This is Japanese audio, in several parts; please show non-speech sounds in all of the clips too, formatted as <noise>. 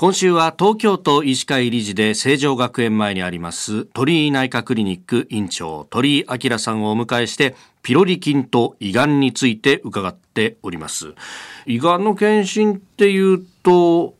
今週は東京都医師会理事で成城学園前にあります鳥居内科クリニック院長鳥居明さんをお迎えしてピロリ菌と胃がんについて伺っております。胃がんの検診っていうと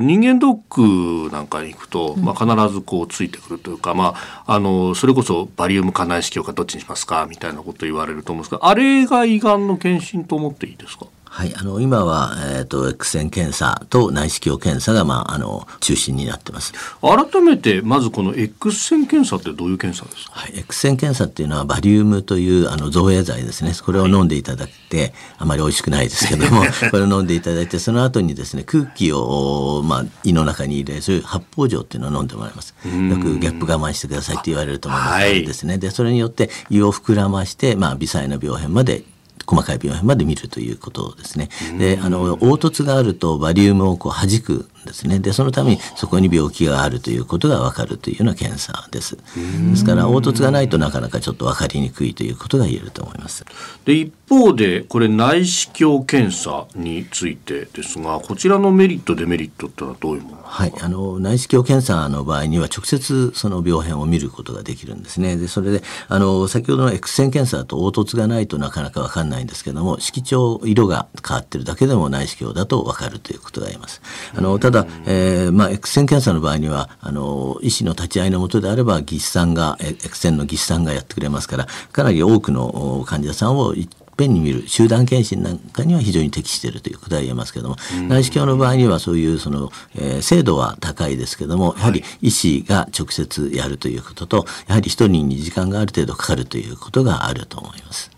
人間ドックなんかに行くと、まあ、必ずこうついてくるというか、まあ、あのそれこそバリウムか内視鏡かどっちにしますかみたいなこと言われると思うんですがあれが胃がんの検診と思っていいですか？はい、あの今は、えーと、X 線検査と内視鏡検査が、まあ、あの中心になってます。改めてまずこの X 線検査ってどういう検査ですか、はい、X 線検査っていうのはバリウムというあの造影剤ですね。これを飲んでいただいて、はい、あまり美味しくないですけども <laughs> これを飲んでいただいてその後にですね空気を、まあ、胃の中に入れる発泡錠っていうのを飲んでもらいます。よくゲップ我慢してくださいって言われると思い。ます、ですね。でそれによって胃を膨らまして、まあ、微細な病変まで細かい病変まで見るということですね。であの凹凸があるとバリウムをこう弾くですね。でそのためにそこに病気があるということが分かるというような検査です。ですから凹凸がないとなかなかちょっと分かりにくいということが言えると思います。で一方でこれ内視鏡検査についてですがこちらのメリットデメリットってのはどういうものはい。あの内視鏡検査の場合には直接その病変を見ることができるんですね。でそれであの先ほどの X 線検査だと凹凸がないとなかなか分かんないんですけども色調色が変わってるだけでも内視鏡だと分かるということが言えます。あのただ、えーまあ、X 線検査の場合にはあの医師の立ち会いのもとであれば技師さんが X 線の技師さんがやってくれますからかなり多くの患者さんをぺんに見る集団検診なんかには非常に適しているということは言えますけども、内視鏡の場合にはそういうその、えー、精度は高いですけどもやはり医師が直接やるということとやはり一人に時間がある程度かかるということがあると思います。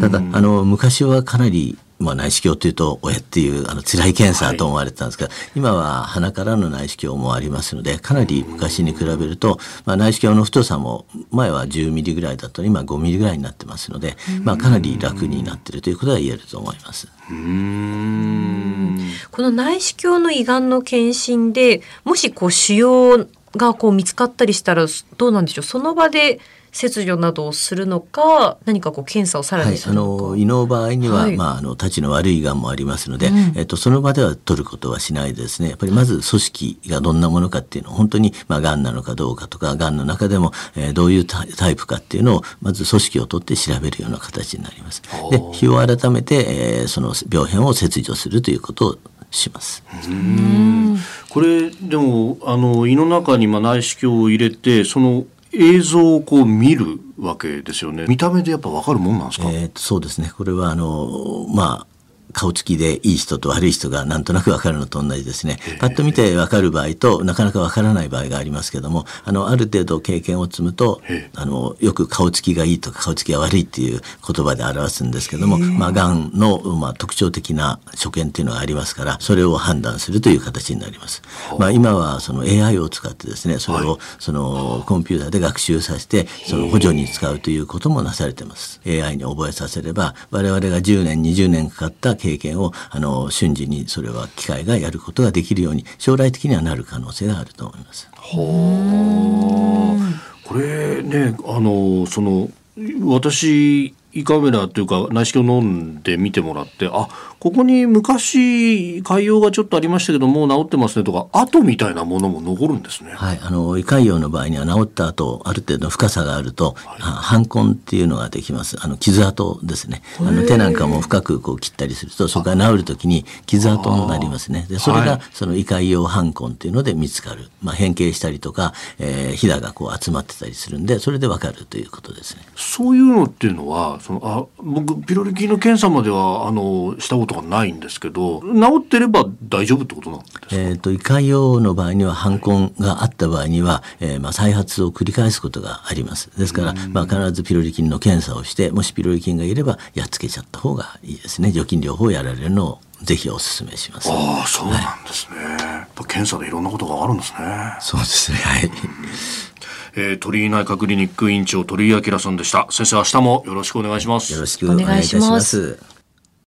ただあの昔はかなりまあ、内視鏡というと親っていうあの辛い検査と思われてたんですが、はい、今は鼻からの内視鏡もありますのでかなり昔に比べると、まあ、内視鏡の太さも前は10ミリぐらいだった今5ミリぐらいになってますので、まあ、かなり楽になっているということは言えると思います。この内視鏡の胃がんの検診でもしこう腫瘍がこう見つかったりしたらどうなんでしょう。その場で切除などをするのか何かこう検査をさらにするのか、はい、あの胃の場合には、はい、まあ、あのたちの悪いがんもありますので、うん、えっと、その場では取ることはしないですね。やっぱりまず組織がどんなものかっていうのを本当に、まあ、がんなのかどうかとかがんの中でも、えー、どういうタイプかっていうのをまず組織を取って調べるような形になります。で日を改めて、えー、その病変を切除するということをします。これでもあの胃の中にまあ内視鏡を入れてその映像をこう見るわけですよね。見た目でやっぱ分かるもんなんですか、えー、そうですね。これはあのまあ顔つきでいい人と悪い人がなんとなく分かるのと同じですね。パッと見て分かる場合となかなか分からない場合がありますけども、あの、ある程度経験を積むと、あの、よく顔つきがいいとか顔つきが悪いっていう言葉で表すんですけども、まあ、がんの、まあ、特徴的な所見っていうのがありますから、それを判断するという形になります。まあ、今はその AI を使ってですね、それをそのコンピューターで学習させて、その補助に使うということもなされてます。AI に覚えさせれば、我々が10年、20年かかった経験をあの瞬時にそれは機械がやることができるように将来的にはなる可能性があると思います。は、これねあのその私胃カメラというか内視鏡飲んで見てもらってあここに昔潰瘍がちょっとありましたけどもう治ってますねとか跡みたいなものも残るんですね。はい、あの胃潰瘍の場合には治った後ある程度の深さがあると、はい、反根っていうのができます。あの傷跡ですね。あの手なんかも深くこう切ったりするとそこが治る時に傷跡になりますね。でそれがその胃潰瘍反根っていうので見つかる。まあ変形したりとか、えー、ひだがこう集まってたりするんでそれでわかるということですね。そういうのっていうのはそのあ僕ピロリ菌の検査まではあのしたことがないんですけど治ってれば大丈夫ってことなんですか、えーと、胃潰瘍の場合には反根があった場合には、えー、まあ、再発を繰り返すことがありますですから、まあ、必ずピロリ菌の検査をしてもしピロリ菌がいればやっつけちゃった方がいいですね除菌療法をやられるのをぜひお勧めします。ああ、そうなんですね。はい、やっぱ検査でいろんなことがあるんですね。そうですね。はい。えー、鳥居内科クリニック院長鳥居明さんでした。先生、明日もよろしくお願いします。よろしくお願いいたします。